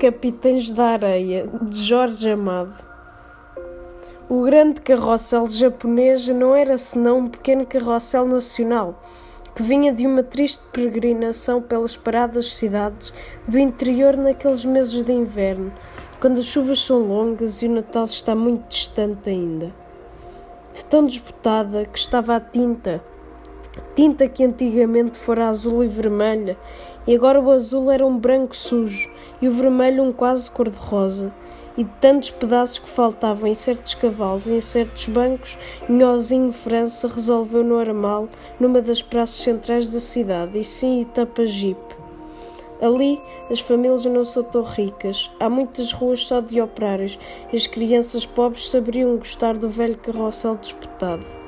Capitães da Areia, de Jorge Amado. O grande carrossel japonês não era senão um pequeno carrossel nacional, que vinha de uma triste peregrinação pelas paradas cidades do interior naqueles meses de inverno, quando as chuvas são longas e o Natal está muito distante ainda. De tão desbotada que estava a tinta tinta que antigamente fora azul e vermelha, e agora o azul era um branco sujo e o vermelho um quase cor-de-rosa, e de tantos pedaços que faltavam em certos cavalos e em certos bancos, Nhozinho França resolveu no armal, numa das praças centrais da cidade, e sim Itapajipe. Ali as famílias não são tão ricas, há muitas ruas só de operários, e as crianças pobres saberiam gostar do velho carrossel disputado.